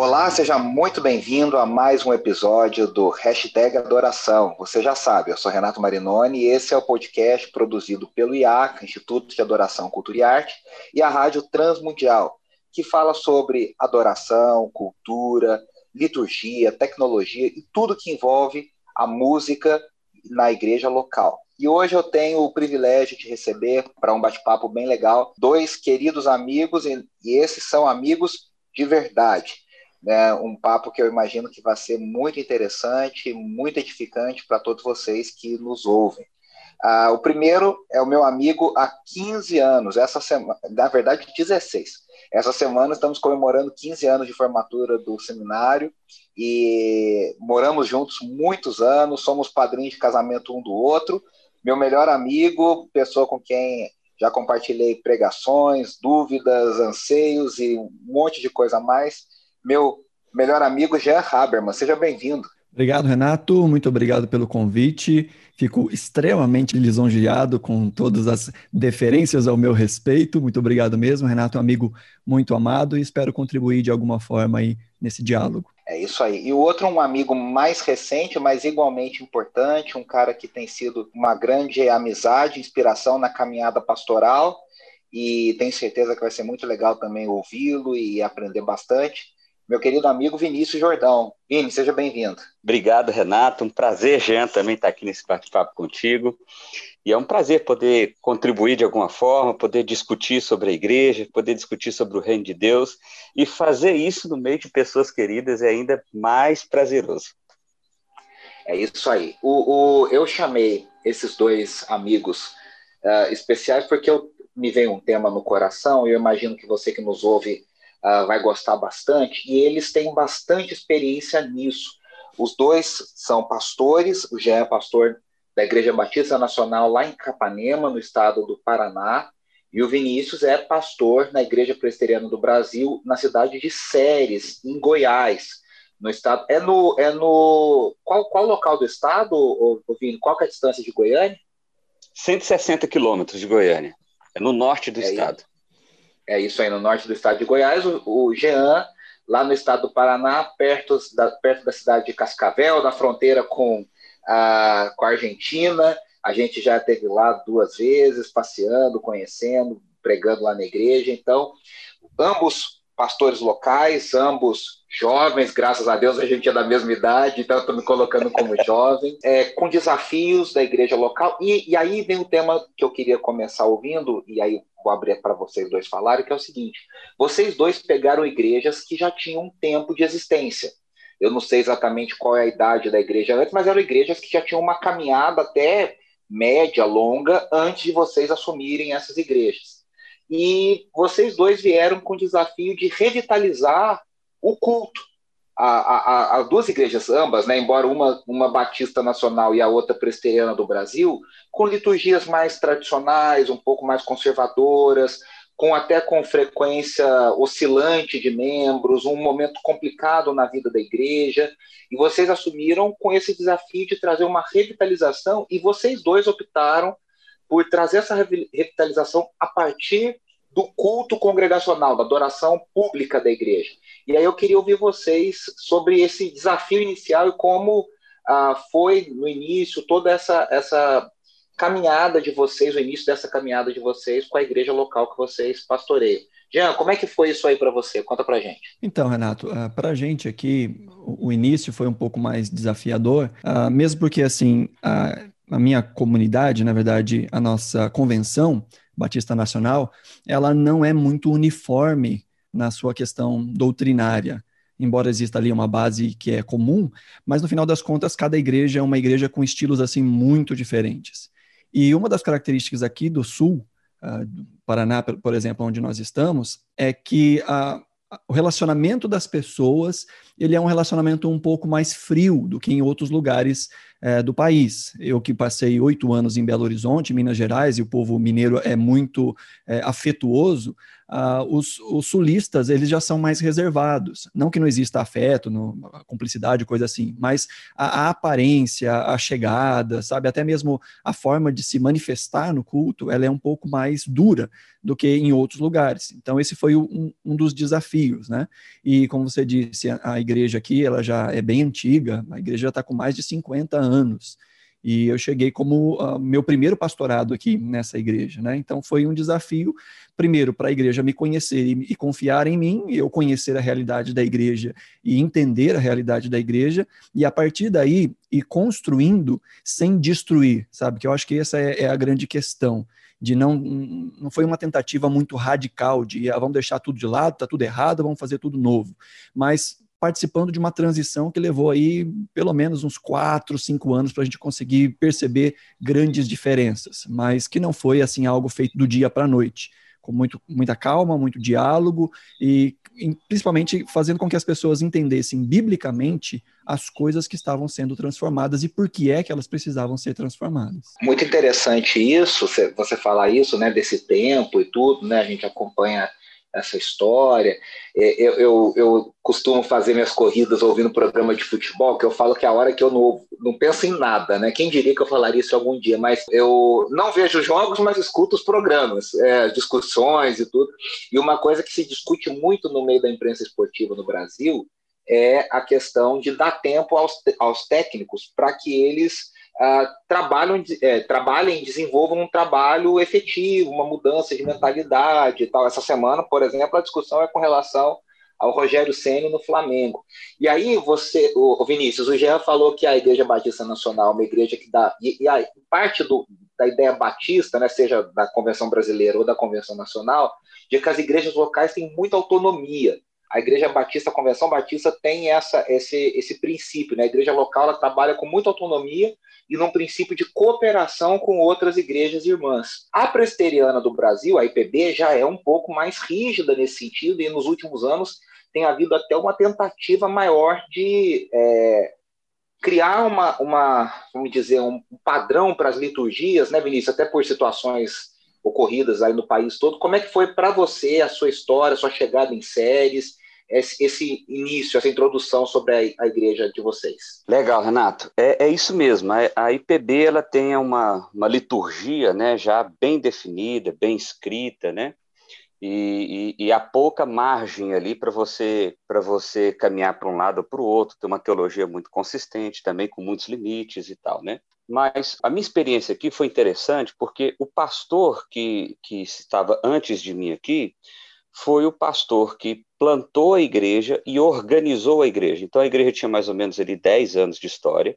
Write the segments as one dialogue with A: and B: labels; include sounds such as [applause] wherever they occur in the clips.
A: Olá, seja muito bem-vindo a mais um episódio do Hashtag Adoração. Você já sabe, eu sou Renato Marinoni e esse é o podcast produzido pelo IACA, Instituto de Adoração, Cultura e Arte, e a Rádio Transmundial, que fala sobre adoração, cultura, liturgia, tecnologia e tudo que envolve a música na igreja local. E hoje eu tenho o privilégio de receber para um bate-papo bem legal dois queridos amigos, e esses são amigos de verdade né, um papo que eu imagino que vai ser muito interessante, muito edificante para todos vocês que nos ouvem. Ah, o primeiro é o meu amigo há 15 anos, essa semana, na verdade 16. Essa semana estamos comemorando 15 anos de formatura do seminário e moramos juntos muitos anos, somos padrinhos de casamento um do outro. Meu melhor amigo, pessoa com quem já compartilhei pregações, dúvidas, anseios e um monte de coisa a mais meu melhor amigo Jean Habermas. Seja bem-vindo.
B: Obrigado, Renato. Muito obrigado pelo convite. Fico extremamente lisonjeado com todas as deferências ao meu respeito. Muito obrigado mesmo, Renato, um amigo muito amado e espero contribuir de alguma forma aí nesse diálogo.
A: É isso aí. E o outro, um amigo mais recente, mas igualmente importante, um cara que tem sido uma grande amizade, inspiração na caminhada pastoral e tenho certeza que vai ser muito legal também ouvi-lo e aprender bastante meu querido amigo Vinícius Jordão. Vini, seja bem-vindo.
C: Obrigado, Renato. Um prazer, Jean, também estar aqui nesse bate-papo contigo. E é um prazer poder contribuir de alguma forma, poder discutir sobre a igreja, poder discutir sobre o reino de Deus e fazer isso no meio de pessoas queridas é ainda mais prazeroso.
A: É isso aí. O, o eu chamei esses dois amigos uh, especiais porque eu, me veio um tema no coração e eu imagino que você que nos ouve uh, vai gostar bastante, e eles têm bastante experiência nisso. Os dois são pastores, o Jean é pastor da Igreja Batista Nacional lá em Capanema, no estado do Paraná, e o Vinícius é pastor na Igreja Presbiteriana do Brasil, na cidade de Séries, em Goiás, no estado. É no. É no qual, qual local do estado, Vini? Qual é a distância de Goiânia?
C: 160 quilômetros de Goiânia. É no norte do é estado. Isso
A: é isso aí, no norte do estado de Goiás, o, o Jean, lá no estado do Paraná, perto da, perto da cidade de Cascavel, na fronteira com a, com a Argentina. A gente já esteve lá duas vezes, passeando, conhecendo, pregando lá na igreja. Então, ambos pastores locais, ambos jovens, graças a Deus a gente é da mesma idade, então estou me colocando como [laughs] jovem, é, com desafios da igreja local. E, e aí vem o tema que eu queria começar ouvindo, e aí vou abrir para vocês dois falarem, que é o seguinte: vocês dois pegaram igrejas que já tinham um tempo de existência. Eu não sei exatamente qual é a idade da igreja antes, mas eram igrejas que já tinham uma caminhada até média, longa, antes de vocês assumirem essas igrejas. E vocês dois vieram com o desafio de revitalizar o culto. As duas igrejas, ambas, né, embora uma, uma batista nacional e a outra presteriana do Brasil, com liturgias mais tradicionais, um pouco mais conservadoras, com até com frequência oscilante de membros, um momento complicado na vida da igreja, e vocês assumiram com esse desafio de trazer uma revitalização, e vocês dois optaram por trazer essa revitalização a partir do culto congregacional, da adoração pública da igreja. E aí eu queria ouvir vocês sobre esse desafio inicial e como ah, foi no início toda essa, essa caminhada de vocês, o início dessa caminhada de vocês com a igreja local que vocês pastoreiam. Jean, como é que foi isso aí para você? Conta para gente.
B: Então, Renato, ah, para a gente aqui, o, início foi um pouco mais desafiador, uh, mesmo porque, assim, a, a minha comunidade, na verdade, a nossa convenção Batista Nacional, ela não é muito uniforme na sua questão doutrinária, embora exista ali uma base que é comum, mas no final das contas cada igreja é uma igreja com estilos assim muito diferentes. E uma das características aqui do Sul, uh, do Paraná, por exemplo, onde nós estamos, é que uh, o relacionamento das pessoas ele é um relacionamento um pouco mais frio do que em outros lugares é, do país. Eu que passei oito anos em Belo Horizonte, Minas Gerais, e o povo mineiro é muito é, afetuoso, uh, os, os, sulistas eles já são mais reservados. Não que não exista afeto, no, cumplicidade, coisa assim, mas a, a, aparência, a chegada, sabe, até mesmo a forma de se manifestar no culto, ela é um pouco mais dura do que em outros lugares. Então esse foi um, um dos desafios, né? E como você disse, a, a igreja aqui ela já é bem antiga, a igreja já está com mais de 50 anos. E eu cheguei como uh, meu primeiro pastorado aqui nessa igreja, né? Então foi um desafio, primeiro, para a igreja me conhecer e, e, confiar em mim, eu conhecer a realidade da igreja e entender a realidade da igreja, e a partir daí ir construindo sem destruir, sabe? Que eu acho que essa é, é a grande questão de não não foi uma tentativa muito radical de ah, vamos deixar tudo de lado, tá tudo errado, vamos fazer tudo novo, mas participando de uma transição que levou aí pelo menos uns quatro, cinco anos para a gente conseguir perceber grandes diferenças, mas que não foi assim algo feito do dia para a noite, com muito, muita calma, muito diálogo e, e principalmente fazendo com que as pessoas entendessem biblicamente as coisas que estavam sendo transformadas e por que é que elas precisavam ser transformadas.
A: Muito interessante isso, você falar isso, né, desse tempo e tudo, né, a gente acompanha essa história. É, eu, eu, eu, costumo fazer minhas corridas ouvindo programa de futebol, que eu falo que é a hora que eu não, não penso em nada, né? Quem diria que eu falaria isso algum dia, mas eu não vejo jogos, mas escuto os programas, é, discussões e tudo. E uma coisa que se discute muito no meio da imprensa esportiva no Brasil é a questão de dar tempo aos, aos técnicos para que eles uh, trabalham, é, trabalhem, desenvolvam um trabalho efetivo, uma mudança de mentalidade e tal. Essa semana, por exemplo, a discussão é com relação ao Rogério Ceni no Flamengo. E aí você, o, Vinícius, o Jean falou que a Igreja Batista Nacional é uma igreja que dá e, e a parte do, da ideia batista, né, seja da Convenção Brasileira ou da Convenção Nacional, de que as igrejas locais têm muita autonomia a Igreja Batista, a Convenção Batista tem essa, esse, esse princípio, né? A igreja local ela trabalha com muita autonomia e num princípio de cooperação com outras igrejas irmãs. A presteriana do Brasil, a IPB, já é um pouco mais rígida nesse sentido e nos últimos anos tem havido até uma tentativa maior de é, criar uma, uma, vamos dizer, um padrão para as liturgias, né, Vinícius? Até por situações ocorridas aí no país todo. Como é que foi para você a sua história, a sua chegada em séries? Esse, esse início, essa introdução sobre a, a, igreja de vocês.
C: Legal, Renato. É, é isso mesmo. A, a, IPB ela tem uma, uma liturgia né, já bem definida, bem escrita, né? E, e, e há pouca margem ali para você para você caminhar para um lado ou para o outro, tem uma teologia muito consistente, também com muitos limites e tal, né? Mas a minha experiência aqui foi interessante porque o pastor que, que estava antes de mim aqui, foi o pastor que plantou a igreja e organizou a igreja. Então a igreja tinha mais ou menos ali 10 anos de história.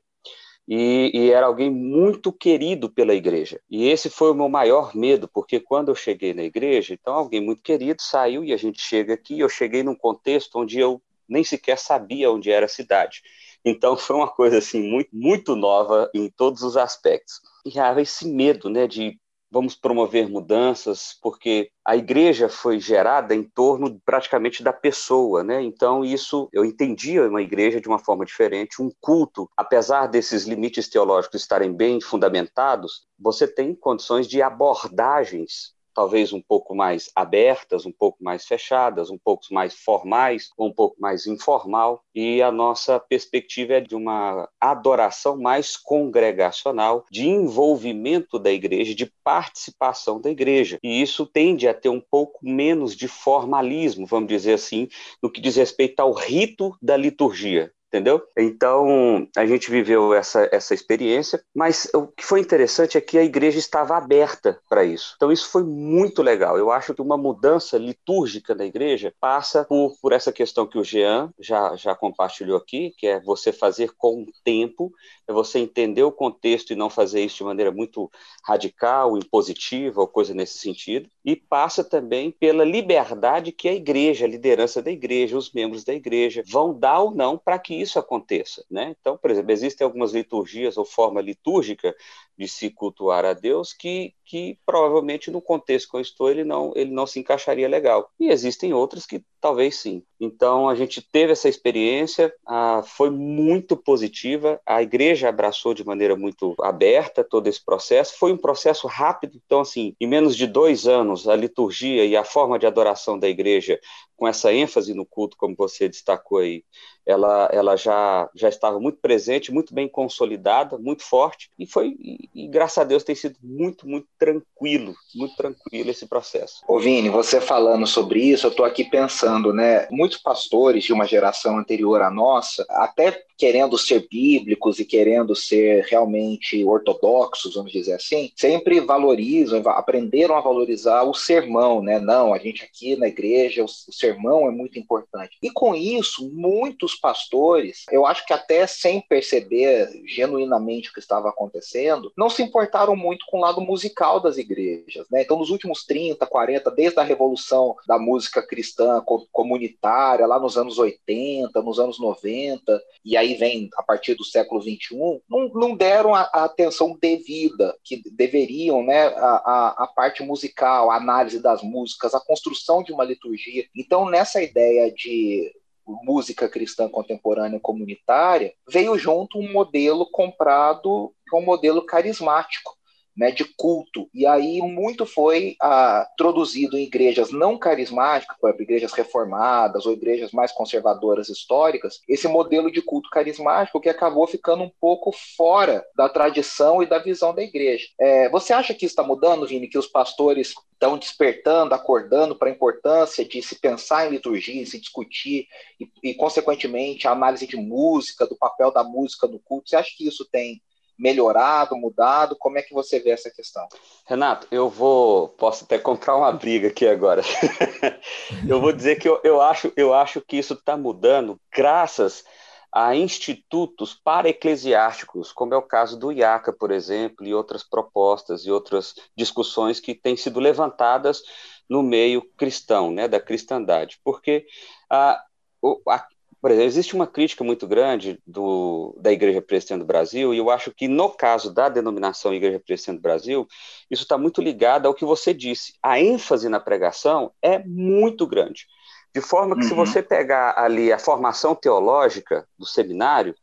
C: E, e, era alguém muito querido pela igreja. E esse foi o meu maior medo, porque quando eu cheguei na igreja, então alguém muito querido saiu e a gente chega aqui. Eu cheguei num contexto onde eu nem sequer sabia onde era a cidade. Então foi uma coisa assim muito muito nova em todos os aspectos. E havia esse medo, né, de vamos promover mudanças, porque a igreja foi gerada em torno praticamente da pessoa, né? Então isso eu entendia uma igreja de uma forma diferente, um culto, apesar desses limites teológicos estarem bem fundamentados, você tem condições de abordagens talvez um pouco mais abertas, um pouco mais fechadas, um pouco mais formais, um pouco mais informal, e a nossa perspectiva é de uma adoração mais congregacional, de envolvimento da igreja, de participação da igreja. E isso tende a ter um pouco menos de formalismo, vamos dizer assim, no que diz respeito ao rito da liturgia entendeu? Então, a gente viveu essa, essa experiência, mas o que foi interessante é que a igreja estava aberta para isso. Então, isso foi muito legal. Eu acho que uma mudança litúrgica da igreja passa por, por essa questão que o Jean já, já compartilhou aqui, que é você fazer com o tempo, é você entender o contexto e não fazer isso de maneira muito radical, impositiva ou coisa nesse sentido. E passa também pela liberdade que a igreja, a liderança da igreja, os membros da igreja vão dar ou não para que isso aconteça, né? Então, por exemplo, existem algumas liturgias ou forma litúrgica de se cultuar a Deus que, que provavelmente no contexto que eu estou ele não ele não se encaixaria legal. E existem outras que Talvez sim. Então, a gente teve essa experiência, ah, foi muito positiva, a igreja abraçou de maneira muito aberta todo esse processo, foi um processo rápido, então, assim, em menos de dois anos, a liturgia e a forma de adoração da igreja, com essa ênfase no culto, como você destacou aí, ela, ela já, já estava muito presente, muito bem consolidada, muito forte, e foi, e, e graças a Deus tem sido muito, muito tranquilo, muito tranquilo esse processo.
A: Ô Vini, você falando sobre isso, eu estou aqui pensando, né, muitos pastores de uma geração anterior à nossa, até querendo ser bíblicos e querendo ser realmente ortodoxos, vamos dizer assim, sempre valorizam, aprenderam a valorizar o sermão, né? Não, a gente aqui na igreja, o sermão é muito importante. E com isso, muitos pastores, eu acho que até sem perceber genuinamente o que estava acontecendo, não se importaram muito com o lado musical das igrejas, né? Então, nos últimos 30, 40, desde a revolução da música cristã comunitária, lá nos anos 80, nos anos 90, e aí vem a partir do século XXI, não, não deram a, a, atenção devida que deveriam, né, a, a, a, parte musical, a análise das músicas, a construção de uma liturgia. Então, nessa ideia de música cristã contemporânea comunitária, veio junto um modelo comprado, um modelo carismático né, de culto. E aí muito foi ah, introduzido em igrejas não carismáticas, por exemplo, igrejas reformadas ou igrejas mais conservadoras históricas, esse modelo de culto carismático que acabou ficando um pouco fora da tradição e da visão da igreja. É, você acha que isso está mudando, Vini, que os pastores estão despertando, acordando para a importância de se pensar em liturgia, se discutir e, e, consequentemente, a análise de música, do papel da música no culto? Você acha que isso tem melhorado, mudado? Como é que você vê essa questão?
C: Renato, eu vou, posso até comprar uma briga aqui agora. [laughs] eu vou dizer que eu, eu, acho, eu acho que isso está mudando graças a institutos para-eclesiásticos, como é o caso do IACA, por exemplo, e outras propostas e outras discussões que têm sido levantadas no meio cristão, né, da cristandade, porque a, a, por exemplo, existe uma crítica muito grande do, da Igreja Presbiteriana do Brasil, e eu acho que no caso da denominação Igreja Presbiteriana do Brasil, isso está muito ligado ao que você disse. A ênfase na pregação é muito grande. De forma que, uhum. se você pegar ali a formação teológica do seminário,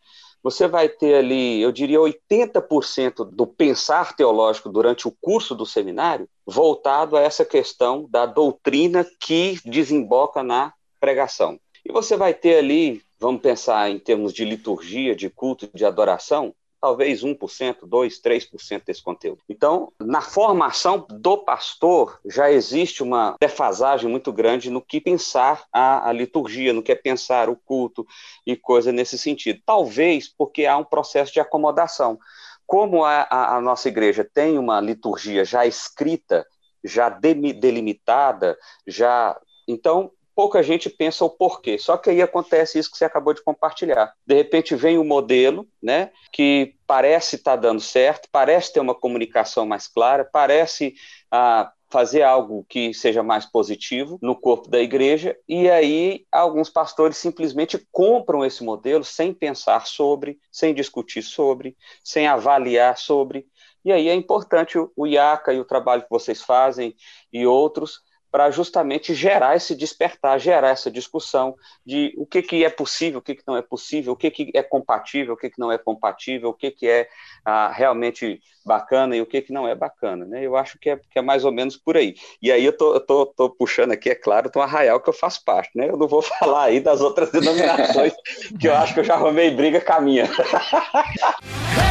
C: você vai ter ali, eu diria, 80% do pensar teológico durante o curso do seminário voltado a essa questão da doutrina que desemboca na pregação. E você vai ter ali, vamos pensar em termos de liturgia, de culto, de adoração, talvez 1%, 2%, 3% desse conteúdo. Então, na formação do pastor, já existe uma defasagem muito grande no que pensar a, a, liturgia, no que é pensar o culto e coisa nesse sentido. Talvez porque há um processo de acomodação. Como a, a, a nossa igreja tem uma liturgia já escrita, já delimitada, já. Então, pouca gente pensa o porquê. Só que aí acontece isso que você acabou de compartilhar. De repente vem um modelo, né, que parece estar tá dando certo, parece ter uma comunicação mais clara, parece ah, fazer algo que seja mais positivo no corpo da igreja, e aí alguns pastores simplesmente compram esse modelo sem pensar sobre, sem discutir sobre, sem avaliar sobre. E aí é importante o IACA e o trabalho que vocês fazem e outros para justamente gerar esse despertar, gerar essa discussão de o que, que é possível, o que, que não é possível, o que, que é compatível, o que, que não é compatível, o que, que é ah, realmente bacana e o que, que não é bacana. Né? Eu acho que é, que é mais ou menos por aí. E aí eu tô, tô, tô puxando aqui, é claro, do arraial que eu faço parte. Né? Eu não vou [laughs] falar aí das outras denominações, que eu acho que eu já arrumei briga com a minha. [laughs]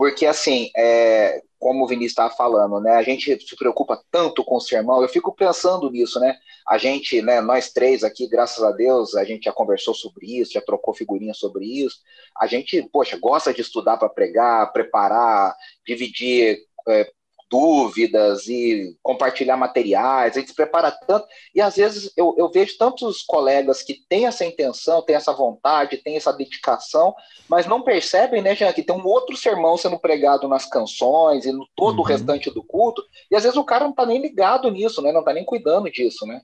A: Porque, assim, é, como o Vinícius estava falando, né? A gente se preocupa tanto com o sermão, eu fico pensando nisso, né? A gente, né, nós três aqui, graças a Deus, a gente já conversou sobre isso, já trocou figurinha sobre isso. A gente, poxa, gosta de estudar para pregar, preparar, dividir é, dúvidas e compartilhar materiais, a gente se prepara tanto, e às vezes eu, eu vejo tantos colegas que têm essa intenção, têm essa vontade, têm essa dedicação, mas não percebem, né, Jean, que tem um outro sermão sendo pregado nas canções e no todo uhum. o restante do culto, e às vezes o cara não está nem ligado nisso, né, não está nem cuidando disso, né?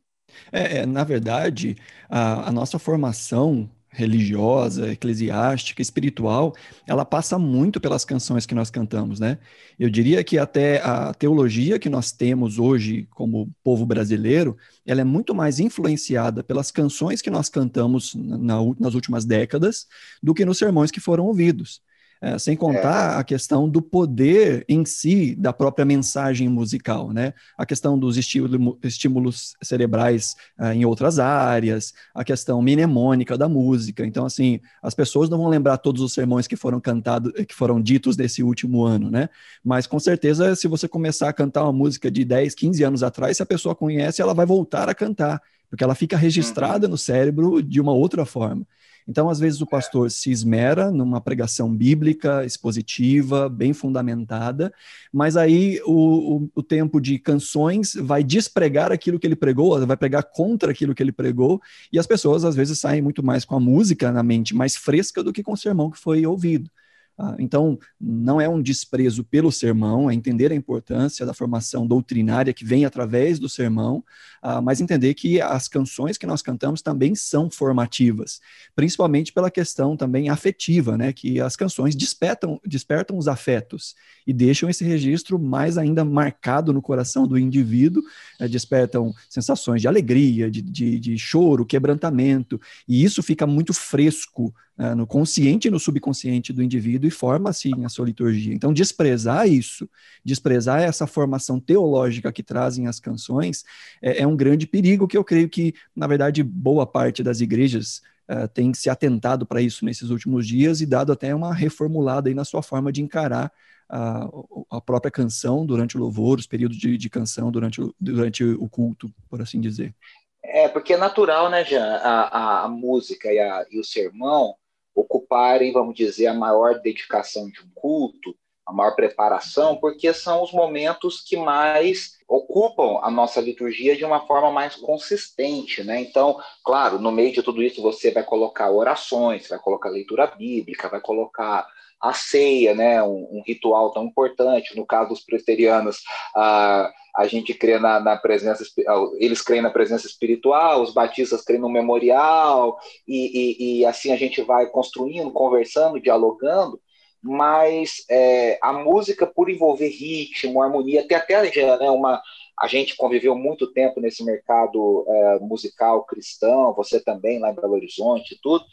B: É, é, na verdade, a, a nossa formação religiosa, eclesiástica, espiritual, ela passa muito pelas canções que nós cantamos, né? Eu diria que até a teologia que nós temos hoje como povo brasileiro, ela é muito mais influenciada pelas canções que nós cantamos na, nas últimas décadas do que nos sermões que foram ouvidos. É, sem contar é. a questão do poder em si da própria mensagem musical, né? A questão dos estímulo, estímulos cerebrais uh, em outras áreas, a questão mnemônica da música. Então, assim, as pessoas não vão lembrar todos os sermões que foram cantados, que foram ditos nesse último ano, né? Mas com certeza, se você começar a cantar uma música de 10, 15 anos atrás, se a pessoa conhece, ela vai voltar a cantar, porque ela fica registrada uhum. no cérebro de uma outra forma. Então, às vezes, o pastor se esmera numa pregação bíblica, expositiva, bem fundamentada, mas aí o, o, o, tempo de canções vai despregar aquilo que ele pregou, vai pregar contra aquilo que ele pregou, e as pessoas, às vezes, saem muito mais com a música na mente mais fresca do que com o sermão que foi ouvido. Ah, então, não é um desprezo pelo sermão, é entender a importância da formação doutrinária que vem através do sermão, ah, mas entender que as canções que nós cantamos também são formativas, principalmente pela questão também afetiva, né? Que as canções despertam, despertam os afetos e deixam esse registro mais ainda marcado no coração do indivíduo, eh, despertam sensações de alegria, de, de, de choro, quebrantamento, e isso fica muito fresco uh, no consciente e no subconsciente do indivíduo e forma, assim, a sua liturgia. Então, desprezar isso, desprezar essa formação teológica que trazem as canções, é, é um grande perigo que eu creio que, na verdade, boa parte das igrejas uh, tem se atentado para isso nesses últimos dias e dado até uma reformulada aí na sua forma de encarar a, a, própria canção durante o louvor, os períodos de, de canção durante, durante o culto, por assim dizer.
A: É, porque é natural, né, Jean, a, a, música e, e o sermão, ocuparem, vamos dizer, a maior dedicação de um culto, a maior preparação, porque são os momentos que mais ocupam a nossa liturgia de uma forma mais consistente, né? Então, claro, no meio de tudo isso você vai colocar orações, vai colocar leitura bíblica, vai colocar a ceia, né? Um, um ritual tão importante. No caso dos presbiterianos, a a gente crê na, na, presença, eles creem na presença espiritual, os batistas creem no memorial, e, e, e assim a gente vai construindo, conversando, dialogando, mas é, a música, por envolver ritmo, harmonia, tem até já, né, uma, a gente conviveu muito tempo nesse mercado é, musical cristão, você também lá em Belo Horizonte e tudo.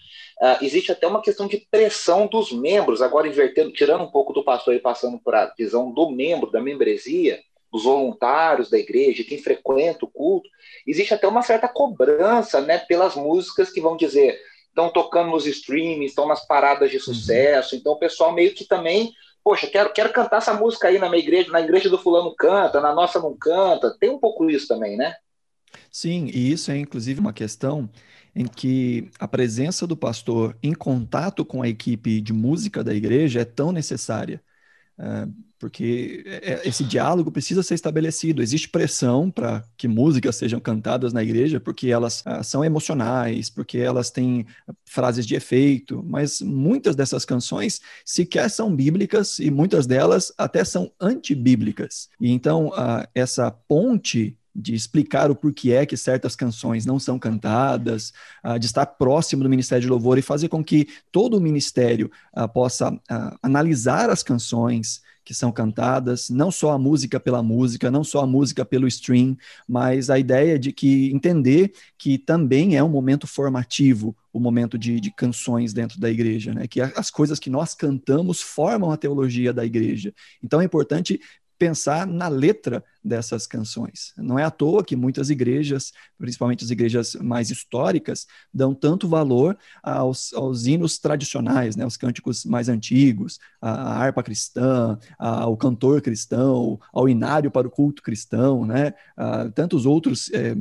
A: Uh, existe até uma questão de pressão dos membros, agora invertendo, tirando um pouco do pastor e passando por a visão do membro, da membresia, dos voluntários da igreja, quem frequenta o culto, existe até uma certa cobrança né, pelas músicas que vão dizer estão tocando nos streams, estão nas paradas de uhum. sucesso, então o pessoal meio que também, poxa, quero, quero cantar essa música aí na minha igreja, na igreja do fulano canta, na nossa não canta, tem um pouco isso também, né?
B: Sim, e isso é inclusive uma questão em que a presença do pastor em contato com a equipe de música da igreja é tão necessária. É, porque é, é, esse diálogo precisa ser estabelecido. Existe pressão para que músicas sejam cantadas na igreja, porque elas ah, são emocionais, porque elas têm frases de efeito, mas muitas dessas canções sequer são bíblicas e muitas delas até são antibíblicas. E então, ah, essa ponte de explicar o porquê é que certas canções não são cantadas, uh, de estar próximo do Ministério de Louvor e fazer com que todo o ministério uh, possa uh, analisar as canções, que são cantadas, não só a música pela música, não só a música pelo stream, mas a ideia de que entender que também é um momento formativo, o momento de, de canções dentro da igreja, né? Que as coisas que nós cantamos formam a teologia da igreja. Então é importante pensar na letra dessas canções. Não é à toa que muitas igrejas, principalmente as igrejas mais históricas, dão tanto valor aos, aos hinos tradicionais, né, os cânticos mais antigos, a, harpa cristã, ao cantor cristão, ao inário para o culto cristão, né, a, tantos outros é,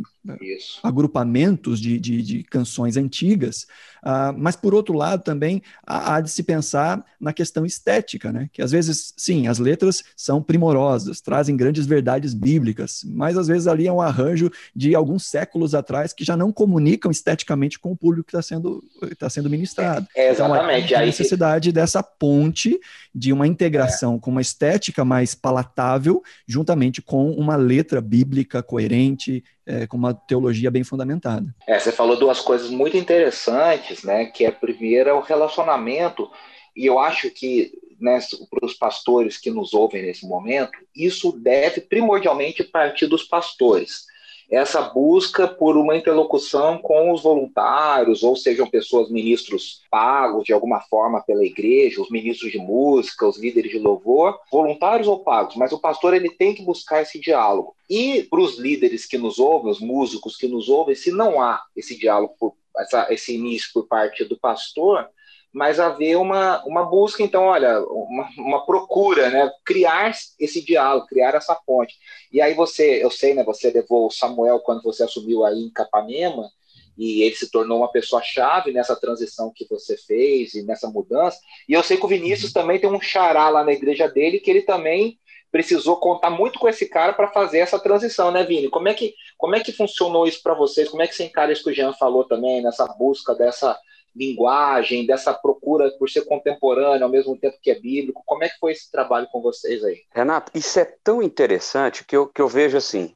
B: agrupamentos de, de, de, canções antigas, uh, mas por outro lado também há, há, de se pensar na questão estética, né? Que às vezes, sim, as letras são primorosas, trazem grandes verdades bíblicas, mas às vezes ali é um arranjo de alguns séculos atrás que já não comunicam esteticamente com o público que está sendo, tá sendo ministrado.
A: É, exatamente.
B: Então, a necessidade dessa ponte de uma integração é. com uma estética mais palatável, juntamente com uma letra bíblica coerente, é, com uma teologia bem fundamentada.
A: É, você falou duas coisas muito interessantes, né? Que é a primeira é o relacionamento, e eu acho que né, para os pastores que nos ouvem nesse momento, isso deve primordialmente partir dos pastores essa busca por uma interlocução com os voluntários, ou sejam pessoas, ministros pagos de alguma forma pela igreja, os ministros de música, os líderes de louvor, voluntários ou pagos, mas o pastor ele tem que buscar esse diálogo. E para os líderes que nos ouvem, os músicos que nos ouvem, se não há esse diálogo, por, essa, esse início por parte do pastor, mas haver uma, uma busca, então, olha, uma, uma, procura, né? Criar esse diálogo, criar essa ponte. E aí você, eu sei, né? Você levou o Samuel quando você assumiu aí em Capanema, e ele se tornou uma pessoa chave nessa transição que você fez e nessa mudança. E eu sei que o Vinícius também tem um xará lá na igreja dele, que ele também precisou contar muito com esse cara para fazer essa transição, né, Vini? Como é que, como é que funcionou isso para vocês? Como é que você encara isso que o Jean falou também, nessa busca dessa linguagem, dessa procura por ser contemporâneo ao mesmo tempo que é bíblico. Como é que foi esse trabalho com vocês aí?
C: Renato, isso é tão interessante que eu, que eu vejo assim,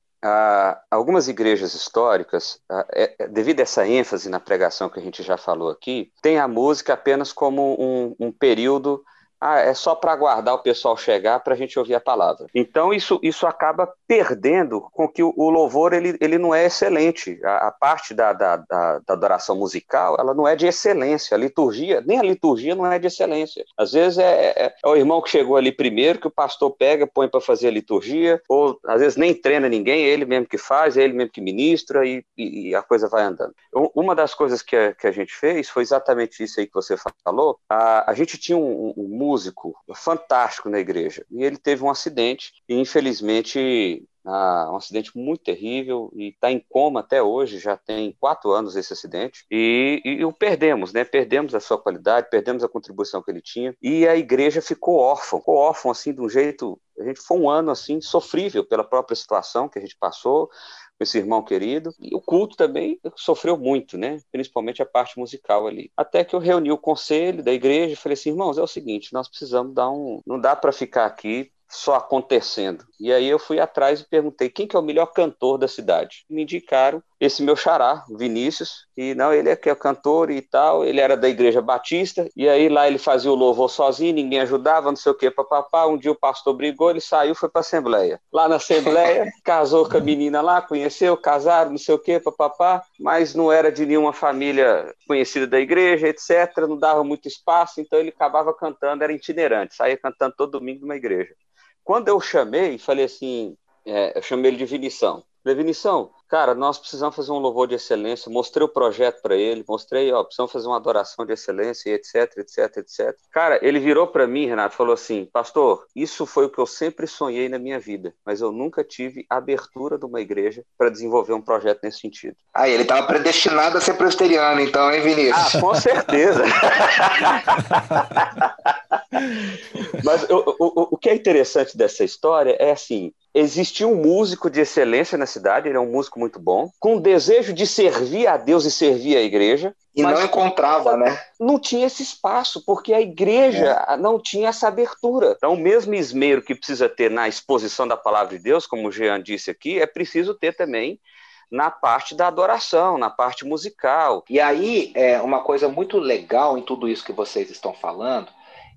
C: algumas igrejas históricas, é, é, devido a essa ênfase na pregação que a gente já falou aqui, tem a música apenas como um, um período ah, é só para aguardar o pessoal chegar para a gente ouvir a palavra. Então isso, isso acaba perdendo com que o, o louvor ele, ele não é excelente. A, a parte da, da, da, da, adoração musical ela não é de excelência. A liturgia, nem a liturgia não é de excelência. Às vezes é, é, é o irmão que chegou ali primeiro que o pastor pega, põe para fazer a liturgia, ou às vezes nem treina ninguém, é ele mesmo que faz, é ele mesmo que ministra e, e, e a coisa vai andando. Uma das coisas que a, que a gente fez foi exatamente isso aí que você falou. A, a gente tinha um, um músico fantástico na igreja. E ele teve um acidente e, infelizmente, ah, um acidente muito terrível e está em coma até hoje, já tem quatro anos esse acidente, e, e, o perdemos, né? Perdemos a sua qualidade, perdemos a contribuição que ele tinha, e a igreja ficou órfã, ficou órfã assim de um jeito. A gente foi um ano assim sofrível pela própria situação que a gente passou, esse irmão querido. E o culto também sofreu muito, né? Principalmente a parte musical ali. Até que eu reuni o conselho da igreja e falei assim, irmãos, é o seguinte, nós precisamos dar um, não dá para ficar aqui só acontecendo. E aí eu fui atrás e perguntei quem que é o melhor cantor da cidade. Me indicaram esse meu xará, Vinícius, e não, ele é que é cantor e tal, ele era da igreja batista, e aí lá ele fazia o louvor sozinho, ninguém ajudava, não sei o que, papapá, um dia o pastor brigou, ele saiu, foi para assembleia. Lá na assembleia, [laughs] casou com a menina lá, conheceu, casaram, não sei o que, papapá, mas não era de nenhuma família conhecida da igreja, etc, não dava muito espaço, então ele acabava cantando, era itinerante, saía cantando todo domingo numa igreja. Quando eu chamei, falei assim, é, eu chamei ele de Vinição. Falei, Vinição, cara, nós precisamos fazer um louvor de excelência. Mostrei o projeto para ele, mostrei, ó, precisamos fazer uma adoração de excelência, etc, etc, etc. Cara, ele virou para mim, Renato, falou assim: Pastor, isso foi o que eu sempre sonhei na minha vida, mas eu nunca tive abertura de uma igreja para desenvolver um projeto nesse sentido.
A: Ah, ele estava predestinado a ser presbiteriano, então, hein, Vinícius?
C: Ah, com certeza. [laughs] mas o, o, o que é interessante dessa história é assim: existia um músico de excelência na cidade, ele é um músico muito bom, com desejo de servir a Deus e servir a igreja.
A: E não encontrava, né?
C: Não tinha esse espaço, porque a igreja é. não tinha essa abertura. Então, o mesmo esmero que precisa ter na exposição da palavra de Deus, como o Jean disse aqui, é preciso ter também na parte da adoração, na parte musical.
A: E aí, é uma coisa muito legal em tudo isso que vocês estão falando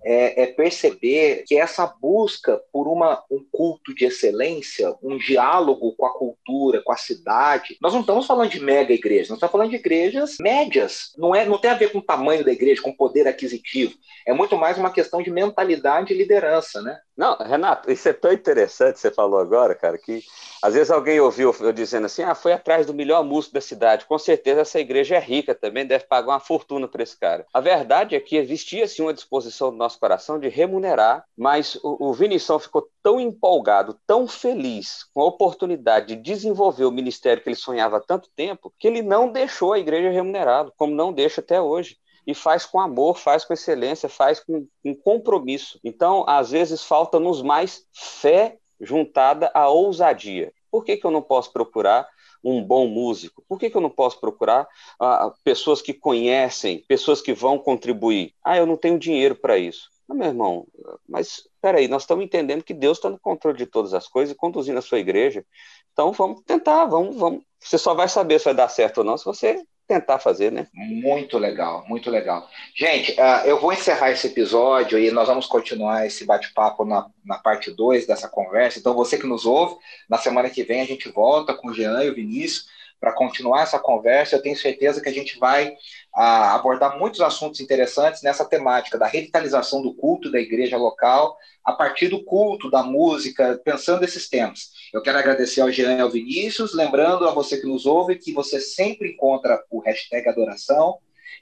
A: é, é, perceber que essa busca por uma, um culto de excelência, um diálogo com a cultura, com a cidade, nós não estamos falando de mega igrejas, nós estamos falando de igrejas médias. Não, é, não tem a ver com o tamanho da igreja, com poder aquisitivo. É muito mais uma questão de mentalidade e liderança, né?
C: Não, Renato, isso é tão interessante você falou agora, cara, que às vezes alguém ouviu eu dizendo assim, ah, foi atrás do melhor músico da cidade. Com certeza essa igreja é rica também, deve pagar uma fortuna para esse cara. A verdade é que existia sim uma disposição do nosso nosso coração de remunerar, mas o, o Vinição ficou tão empolgado, tão feliz com a oportunidade de desenvolver o ministério que ele sonhava há tanto tempo, que ele não deixou a igreja remunerado, como não deixa até hoje e faz com amor, faz com excelência, faz com, com compromisso. Então, às vezes, falta-nos mais fé juntada à ousadia. Por que, que eu não posso procurar um bom músico? Por que, que eu não posso procurar uh, pessoas que conhecem, pessoas que vão contribuir? Ah, eu não tenho dinheiro para isso. Ah, meu irmão, mas peraí, nós estamos entendendo que Deus está no controle de todas as coisas e conduzindo a sua igreja. Então vamos tentar, vamos, vamos. Você só vai saber se vai dar certo ou não se você tentar fazer, né?
A: Muito legal, muito legal. Gente, uh, eu vou encerrar esse episódio e nós vamos continuar esse bate-papo na, na parte 2 dessa conversa. Então, você que nos ouve, na semana que vem a gente volta com o Jean e o Vinícius para continuar essa conversa. Eu tenho certeza que a gente vai a abordar muitos assuntos interessantes nessa temática da revitalização do culto da igreja local, a partir do culto, da música, pensando esses temas. Eu quero agradecer ao Jean e ao Vinícius, lembrando a você que nos ouve que você sempre encontra o hashtag adoração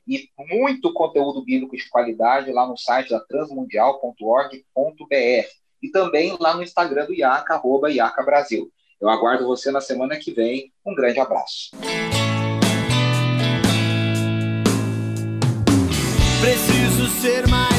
A: e muito conteúdo bíblico de qualidade lá no site da transmundial.org.br e também lá no Instagram do IACA, arroba IACA Brasil. Eu aguardo você na semana que vem. Um grande abraço.
D: Preciso ser mais